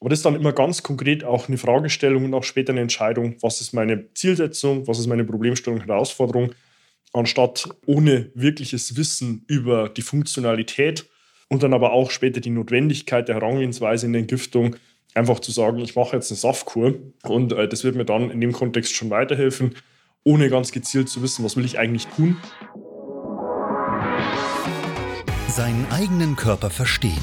Aber das ist dann immer ganz konkret auch eine Fragestellung und auch später eine Entscheidung, was ist meine Zielsetzung, was ist meine Problemstellung, Herausforderung, anstatt ohne wirkliches Wissen über die Funktionalität und dann aber auch später die Notwendigkeit der Herangehensweise in der Entgiftung, einfach zu sagen, ich mache jetzt eine Saftkur und äh, das wird mir dann in dem Kontext schon weiterhelfen, ohne ganz gezielt zu wissen, was will ich eigentlich tun. Seinen eigenen Körper verstehen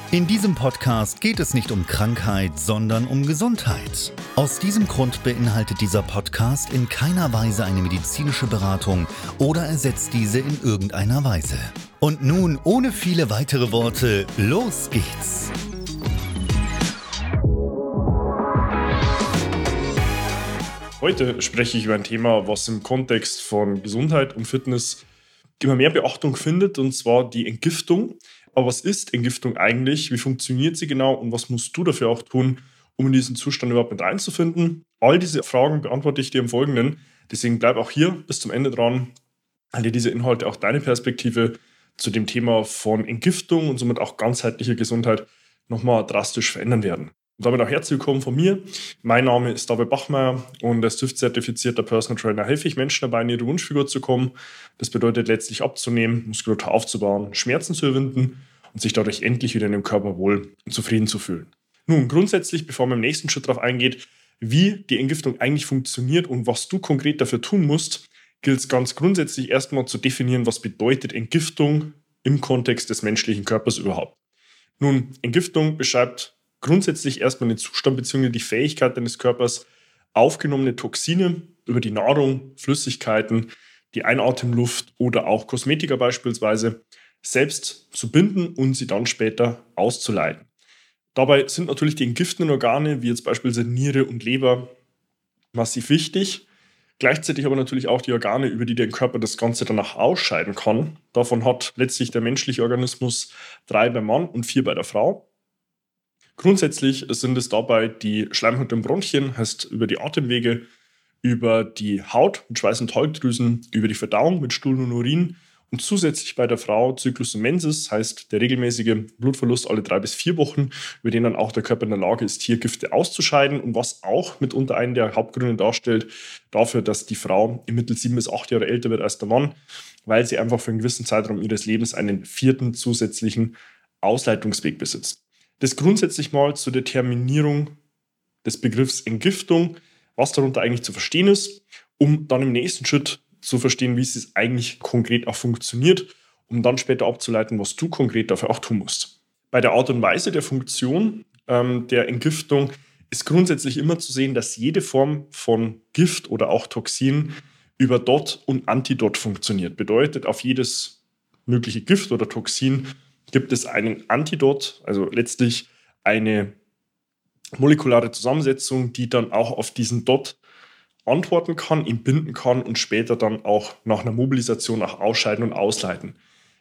In diesem Podcast geht es nicht um Krankheit, sondern um Gesundheit. Aus diesem Grund beinhaltet dieser Podcast in keiner Weise eine medizinische Beratung oder ersetzt diese in irgendeiner Weise. Und nun, ohne viele weitere Worte, los geht's! Heute spreche ich über ein Thema, was im Kontext von Gesundheit und Fitness immer mehr Beachtung findet, und zwar die Entgiftung. Aber was ist Entgiftung eigentlich? Wie funktioniert sie genau? Und was musst du dafür auch tun, um in diesen Zustand überhaupt mit einzufinden? All diese Fragen beantworte ich dir im Folgenden. Deswegen bleib auch hier bis zum Ende dran, weil dir diese Inhalte auch deine Perspektive zu dem Thema von Entgiftung und somit auch ganzheitlicher Gesundheit nochmal drastisch verändern werden. Und damit auch herzlich willkommen von mir. Mein Name ist David Bachmeier und als TÜV-zertifizierter Personal Trainer helfe ich Menschen dabei, in ihre Wunschfigur zu kommen. Das bedeutet letztlich abzunehmen, Muskulatur aufzubauen, Schmerzen zu überwinden und sich dadurch endlich wieder in dem Körper wohl und zufrieden zu fühlen. Nun, grundsätzlich, bevor man im nächsten Schritt darauf eingeht, wie die Entgiftung eigentlich funktioniert und was du konkret dafür tun musst, gilt es ganz grundsätzlich erstmal zu definieren, was bedeutet Entgiftung im Kontext des menschlichen Körpers überhaupt. Nun, Entgiftung beschreibt grundsätzlich erstmal den Zustand bzw. die Fähigkeit deines Körpers, aufgenommene Toxine über die Nahrung, Flüssigkeiten, die Einatemluft oder auch Kosmetika beispielsweise selbst zu binden und sie dann später auszuleiten. Dabei sind natürlich die entgiftenden Organe, wie jetzt beispielsweise Niere und Leber, massiv wichtig. Gleichzeitig aber natürlich auch die Organe, über die der Körper das Ganze danach ausscheiden kann. Davon hat letztlich der menschliche Organismus drei beim Mann und vier bei der Frau. Grundsätzlich sind es dabei die Schleimhaut und Bronchien, heißt über die Atemwege, über die Haut mit Schweiß- und Talgdrüsen, über die Verdauung mit Stuhl und Urin und zusätzlich bei der Frau Zyklus und Menses, heißt der regelmäßige Blutverlust alle drei bis vier Wochen, über den dann auch der Körper in der Lage ist, Tiergifte auszuscheiden und was auch mitunter einen der Hauptgründe darstellt dafür, dass die Frau im Mittel sieben bis acht Jahre älter wird als der Mann, weil sie einfach für einen gewissen Zeitraum ihres Lebens einen vierten zusätzlichen Ausleitungsweg besitzt. Das grundsätzlich mal zur Determinierung des Begriffs Entgiftung, was darunter eigentlich zu verstehen ist, um dann im nächsten Schritt zu verstehen, wie es eigentlich konkret auch funktioniert, um dann später abzuleiten, was du konkret dafür auch tun musst. Bei der Art und Weise der Funktion ähm, der Entgiftung ist grundsätzlich immer zu sehen, dass jede Form von Gift oder auch Toxin über Dot und Antidot funktioniert. Bedeutet, auf jedes mögliche Gift oder Toxin gibt es einen Antidot, also letztlich eine molekulare Zusammensetzung, die dann auch auf diesen Dot antworten kann, ihn binden kann und später dann auch nach einer Mobilisation auch ausscheiden und ausleiten.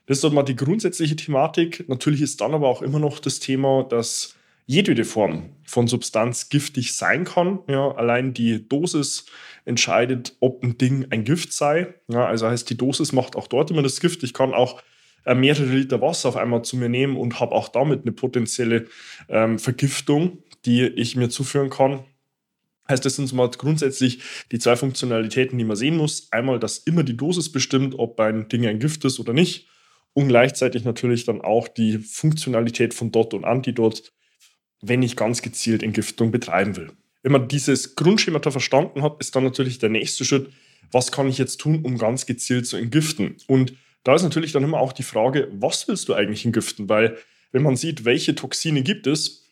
Das ist dann mal die grundsätzliche Thematik. Natürlich ist dann aber auch immer noch das Thema, dass jedwede Form von Substanz giftig sein kann. Ja, allein die Dosis entscheidet, ob ein Ding ein Gift sei. Ja, also heißt, die Dosis macht auch dort immer das Gift. Ich kann auch äh, mehrere Liter Wasser auf einmal zu mir nehmen und habe auch damit eine potenzielle ähm, Vergiftung, die ich mir zuführen kann. Heißt, das sind mal grundsätzlich die zwei Funktionalitäten, die man sehen muss. Einmal, dass immer die Dosis bestimmt, ob ein Ding ein Gift ist oder nicht. Und gleichzeitig natürlich dann auch die Funktionalität von Dot und Antidot, wenn ich ganz gezielt Entgiftung betreiben will. Wenn man dieses Grundschemata verstanden hat, ist dann natürlich der nächste Schritt, was kann ich jetzt tun, um ganz gezielt zu entgiften? Und da ist natürlich dann immer auch die Frage, was willst du eigentlich entgiften? Weil wenn man sieht, welche Toxine gibt es,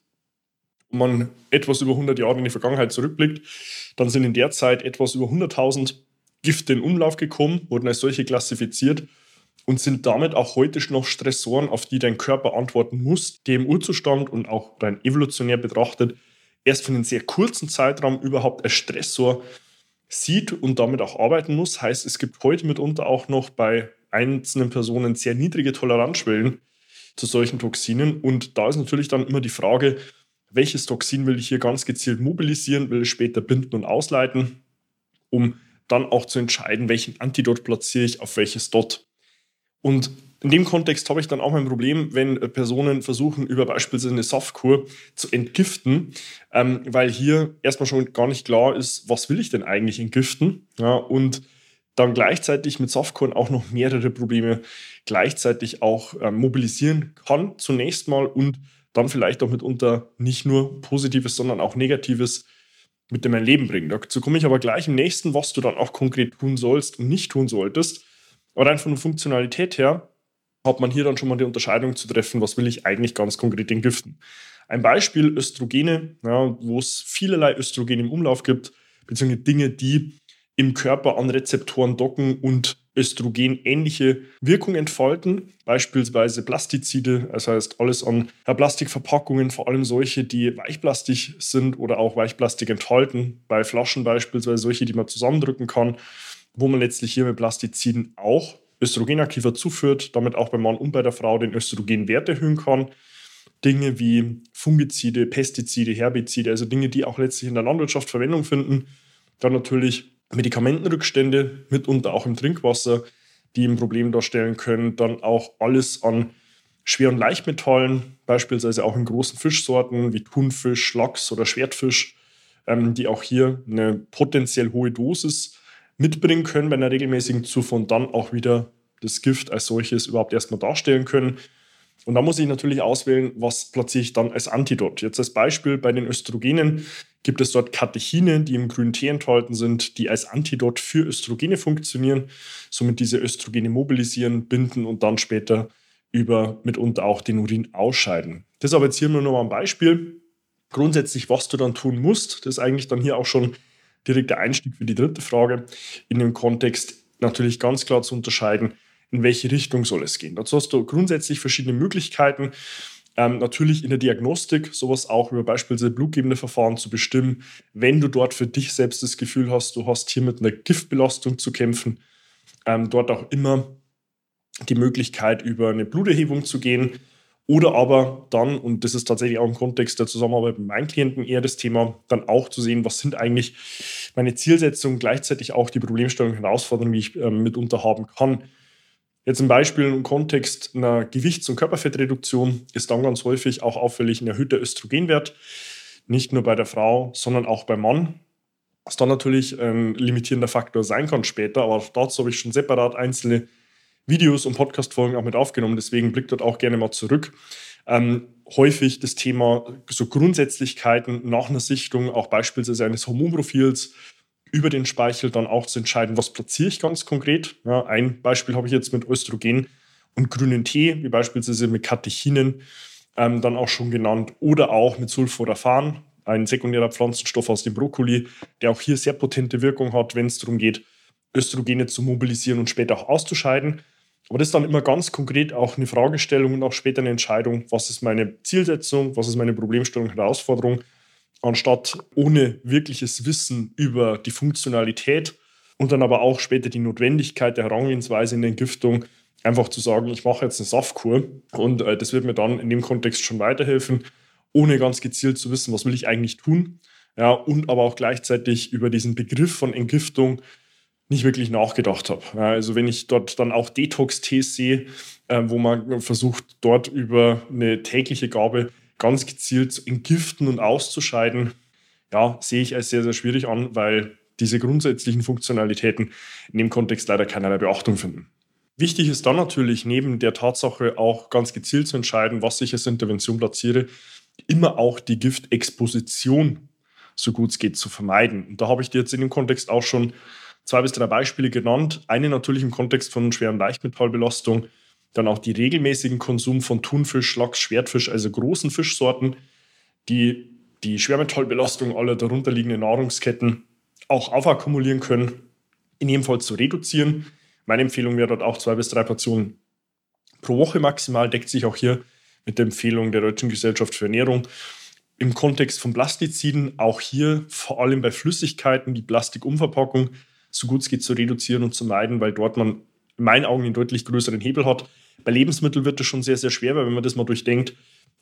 und man etwas über 100 Jahre in die Vergangenheit zurückblickt, dann sind in der Zeit etwas über 100.000 Gifte in Umlauf gekommen, wurden als solche klassifiziert und sind damit auch heute noch Stressoren, auf die dein Körper antworten muss, die im Urzustand und auch rein evolutionär betrachtet erst für einen sehr kurzen Zeitraum überhaupt als Stressor sieht und damit auch arbeiten muss. Heißt, es gibt heute mitunter auch noch bei einzelnen Personen sehr niedrige Toleranzschwellen zu solchen Toxinen. Und da ist natürlich dann immer die Frage, welches Toxin will ich hier ganz gezielt mobilisieren, will ich später binden und ausleiten, um dann auch zu entscheiden, welchen Antidot platziere ich auf welches Dot. Und in dem Kontext habe ich dann auch ein Problem, wenn Personen versuchen, über beispielsweise eine Softkur zu entgiften, ähm, weil hier erstmal schon gar nicht klar ist, was will ich denn eigentlich entgiften? Ja, und dann gleichzeitig mit Softcore auch noch mehrere Probleme gleichzeitig auch ähm, mobilisieren kann, zunächst mal und dann vielleicht auch mitunter nicht nur Positives, sondern auch Negatives mit in mein Leben bringen. Dazu komme ich aber gleich im nächsten, was du dann auch konkret tun sollst und nicht tun solltest. Aber rein von der Funktionalität her hat man hier dann schon mal die Unterscheidung zu treffen, was will ich eigentlich ganz konkret entgiften. Ein Beispiel Östrogene, ja, wo es vielerlei Östrogen im Umlauf gibt, beziehungsweise Dinge, die im Körper an Rezeptoren docken und Östrogen ähnliche Wirkung entfalten, beispielsweise Plastizide, das heißt alles an Plastikverpackungen, vor allem solche, die weichplastik sind oder auch Weichplastik enthalten, bei Flaschen beispielsweise solche, die man zusammendrücken kann, wo man letztlich hier mit Plastiziden auch Östrogenaktiver zuführt, damit auch beim Mann und bei der Frau den Östrogenwert erhöhen kann. Dinge wie Fungizide, Pestizide, Herbizide, also Dinge, die auch letztlich in der Landwirtschaft Verwendung finden. Dann natürlich Medikamentenrückstände, mitunter auch im Trinkwasser, die ein Problem darstellen können. Dann auch alles an Schwer- und Leichtmetallen, beispielsweise auch in großen Fischsorten wie Thunfisch, Lachs oder Schwertfisch, ähm, die auch hier eine potenziell hohe Dosis mitbringen können bei einer regelmäßigen Zufuhr und dann auch wieder das Gift als solches überhaupt erstmal darstellen können. Und da muss ich natürlich auswählen, was platziere ich dann als Antidot. Jetzt als Beispiel bei den Östrogenen gibt es dort Katechine, die im grünen Tee enthalten sind, die als Antidot für Östrogene funktionieren, somit diese Östrogene mobilisieren, binden und dann später über mitunter auch den Urin ausscheiden. Das aber jetzt hier nur noch mal ein Beispiel. Grundsätzlich, was du dann tun musst, das ist eigentlich dann hier auch schon direkt der Einstieg für die dritte Frage, in dem Kontext natürlich ganz klar zu unterscheiden, in welche Richtung soll es gehen. Dazu hast du grundsätzlich verschiedene Möglichkeiten. Ähm, natürlich in der Diagnostik, sowas auch über beispielsweise blutgebende Verfahren zu bestimmen, wenn du dort für dich selbst das Gefühl hast, du hast hier mit einer Giftbelastung zu kämpfen, ähm, dort auch immer die Möglichkeit, über eine Bluterhebung zu gehen. Oder aber dann, und das ist tatsächlich auch im Kontext der Zusammenarbeit mit meinen Klienten eher das Thema, dann auch zu sehen, was sind eigentlich meine Zielsetzungen, gleichzeitig auch die Problemstellungen und Herausforderungen, die ich äh, mitunter haben kann. Jetzt ein Beispiel im Kontext einer Gewichts- und Körperfettreduktion ist dann ganz häufig auch auffällig ein erhöhter Östrogenwert, nicht nur bei der Frau, sondern auch beim Mann. Was dann natürlich ein limitierender Faktor sein kann später, aber dazu habe ich schon separat einzelne Videos und Podcast-Folgen auch mit aufgenommen, deswegen blickt dort auch gerne mal zurück. Ähm, häufig das Thema so Grundsätzlichkeiten nach einer Sichtung, auch beispielsweise eines Hormonprofils, über den Speichel dann auch zu entscheiden, was platziere ich ganz konkret. Ja, ein Beispiel habe ich jetzt mit Östrogen und grünen Tee, wie beispielsweise mit Katechinen, ähm, dann auch schon genannt, oder auch mit Sulforaphan, ein sekundärer Pflanzenstoff aus dem Brokkoli, der auch hier sehr potente Wirkung hat, wenn es darum geht, Östrogene zu mobilisieren und später auch auszuscheiden. Aber das ist dann immer ganz konkret auch eine Fragestellung und auch später eine Entscheidung, was ist meine Zielsetzung, was ist meine Problemstellung, Herausforderung, anstatt ohne wirkliches Wissen über die Funktionalität und dann aber auch später die Notwendigkeit der Herangehensweise in der Entgiftung einfach zu sagen, ich mache jetzt eine Saftkur und äh, das wird mir dann in dem Kontext schon weiterhelfen, ohne ganz gezielt zu wissen, was will ich eigentlich tun. Ja, und aber auch gleichzeitig über diesen Begriff von Entgiftung nicht wirklich nachgedacht habe. Also wenn ich dort dann auch Detox-Tees sehe, äh, wo man versucht, dort über eine tägliche Gabe ganz gezielt zu entgiften und auszuscheiden, ja, sehe ich als sehr, sehr schwierig an, weil diese grundsätzlichen Funktionalitäten in dem Kontext leider keinerlei Beachtung finden. Wichtig ist dann natürlich neben der Tatsache auch ganz gezielt zu entscheiden, was ich als Intervention platziere, immer auch die Giftexposition so gut es geht zu vermeiden. Und da habe ich dir jetzt in dem Kontext auch schon zwei bis drei Beispiele genannt. Eine natürlich im Kontext von schweren Leichtmetallbelastung, dann auch die regelmäßigen Konsum von Thunfisch, Lachs, Schwertfisch, also großen Fischsorten, die die Schwermetallbelastung aller darunterliegenden Nahrungsketten auch aufakkumulieren können, in jedem Fall zu reduzieren. Meine Empfehlung wäre dort auch zwei bis drei Portionen pro Woche maximal, deckt sich auch hier mit der Empfehlung der Deutschen Gesellschaft für Ernährung. Im Kontext von Plastiziden auch hier vor allem bei Flüssigkeiten die Plastikumverpackung so gut es geht zu reduzieren und zu meiden, weil dort man in meinen Augen einen deutlich größeren Hebel hat. Bei Lebensmitteln wird das schon sehr, sehr schwer, weil wenn man das mal durchdenkt,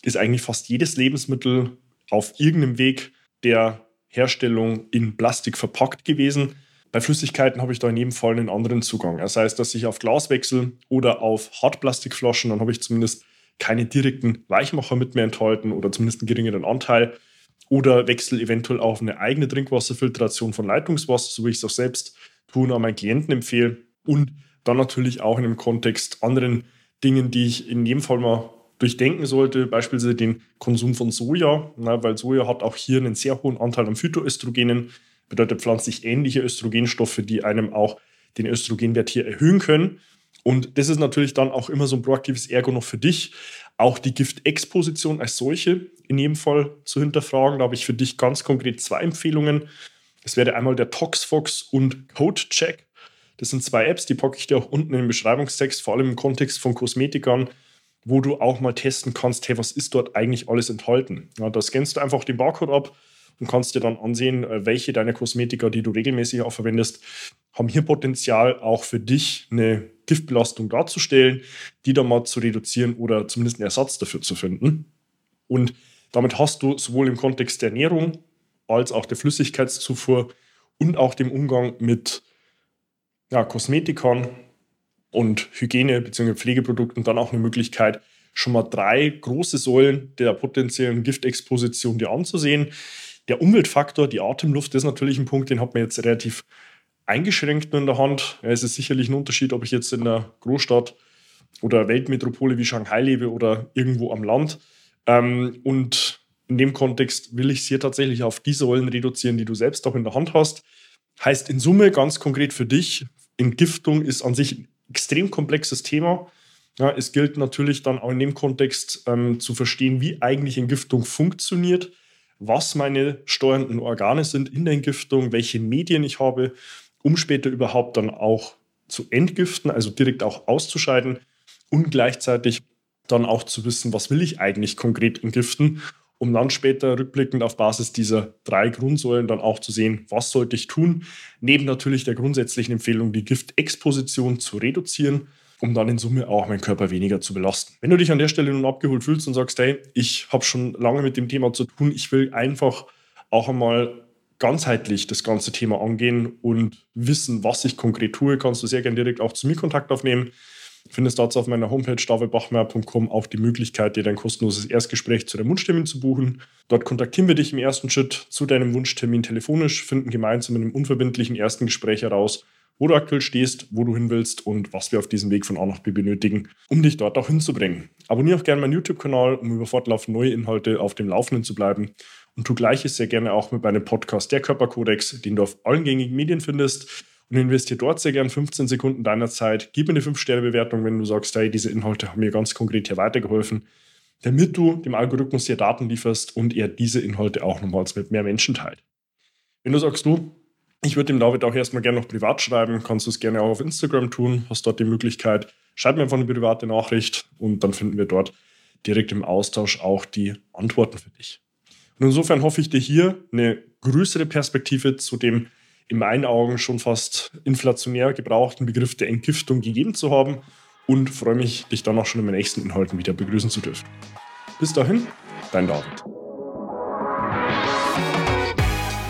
ist eigentlich fast jedes Lebensmittel auf irgendeinem Weg der Herstellung in Plastik verpackt gewesen. Bei Flüssigkeiten habe ich da in jedem Fall einen anderen Zugang. Das heißt, dass ich auf Glas wechsle oder auf Hartplastikflaschen, dann habe ich zumindest keine direkten Weichmacher mit mir enthalten oder zumindest einen geringeren Anteil. Oder wechsle eventuell auf eine eigene Trinkwasserfiltration von Leitungswasser, so wie ich es auch selbst tue und an meinen Klienten empfehle. Und dann natürlich auch in dem Kontext anderen Dingen, die ich in jedem Fall mal durchdenken sollte, beispielsweise den Konsum von Soja, na, weil Soja hat auch hier einen sehr hohen Anteil an Phytoöstrogenen, bedeutet pflanzlich ähnliche Östrogenstoffe, die einem auch den Östrogenwert hier erhöhen können. Und das ist natürlich dann auch immer so ein proaktives Ergo noch für dich, auch die Giftexposition als solche in jedem Fall zu hinterfragen. Da habe ich für dich ganz konkret zwei Empfehlungen. Das wäre einmal der ToxFox und CodeCheck. Das sind zwei Apps, die packe ich dir auch unten in den Beschreibungstext, vor allem im Kontext von Kosmetikern, wo du auch mal testen kannst, hey, was ist dort eigentlich alles enthalten? Ja, da scannst du einfach den Barcode ab und kannst dir dann ansehen, äh, welche deiner Kosmetika, die du regelmäßig auch verwendest, haben hier Potenzial, auch für dich eine Giftbelastung darzustellen, die dann mal zu reduzieren oder zumindest einen Ersatz dafür zu finden. Und damit hast du sowohl im Kontext der Ernährung als auch der Flüssigkeitszufuhr und auch dem Umgang mit ja, Kosmetikern und Hygiene- bzw. Pflegeprodukten dann auch eine Möglichkeit, schon mal drei große Säulen der potenziellen Giftexposition dir anzusehen. Der Umweltfaktor, die Atemluft, ist natürlich ein Punkt, den hat man jetzt relativ eingeschränkt nur in der Hand. Ja, es ist sicherlich ein Unterschied, ob ich jetzt in einer Großstadt oder Weltmetropole wie Shanghai lebe oder irgendwo am Land. Ähm, und in dem Kontext will ich es hier tatsächlich auf die Säulen reduzieren, die du selbst auch in der Hand hast. Heißt in Summe ganz konkret für dich, Entgiftung ist an sich ein extrem komplexes Thema. Ja, es gilt natürlich dann auch in dem Kontext ähm, zu verstehen, wie eigentlich Entgiftung funktioniert, was meine steuernden Organe sind in der Entgiftung, welche Medien ich habe, um später überhaupt dann auch zu entgiften, also direkt auch auszuscheiden und gleichzeitig dann auch zu wissen, was will ich eigentlich konkret entgiften, um dann später rückblickend auf Basis dieser drei Grundsäulen dann auch zu sehen, was sollte ich tun, neben natürlich der grundsätzlichen Empfehlung, die Giftexposition zu reduzieren, um dann in Summe auch meinen Körper weniger zu belasten. Wenn du dich an der Stelle nun abgeholt fühlst und sagst, hey, ich habe schon lange mit dem Thema zu tun, ich will einfach auch einmal ganzheitlich das ganze Thema angehen und wissen, was ich konkret tue, kannst du sehr gerne direkt auch zu mir Kontakt aufnehmen. Findest dazu auf meiner Homepage davidbachmeier.com auch die Möglichkeit, dir dein kostenloses Erstgespräch zu deinem Wunschtermin zu buchen. Dort kontaktieren wir dich im ersten Schritt zu deinem Wunschtermin telefonisch, finden gemeinsam in einem unverbindlichen ersten Gespräch heraus, wo du aktuell stehst, wo du hin willst und was wir auf diesem Weg von A nach B benötigen, um dich dort auch hinzubringen. Abonniere auch gerne meinen YouTube-Kanal, um über fortlaufend neue Inhalte auf dem Laufenden zu bleiben und tu gleiches sehr gerne auch mit meinem Podcast Der Körperkodex, den du auf allen gängigen Medien findest. Und investiere dort sehr gerne 15 Sekunden deiner Zeit. Gib mir eine 5-Sterne-Bewertung, wenn du sagst, hey, diese Inhalte haben mir ganz konkret hier weitergeholfen, damit du dem Algorithmus hier Daten lieferst und er diese Inhalte auch nochmals mit mehr Menschen teilt. Wenn du sagst, du, ich würde dem David auch erstmal gerne noch privat schreiben, kannst du es gerne auch auf Instagram tun, hast dort die Möglichkeit. Schreib mir einfach eine private Nachricht und dann finden wir dort direkt im Austausch auch die Antworten für dich. Und insofern hoffe ich dir hier eine größere Perspektive zu dem in meinen Augen schon fast inflationär gebrauchten Begriff der Entgiftung gegeben zu haben und freue mich, dich dann auch schon in meinen nächsten Inhalten wieder begrüßen zu dürfen. Bis dahin, dein David.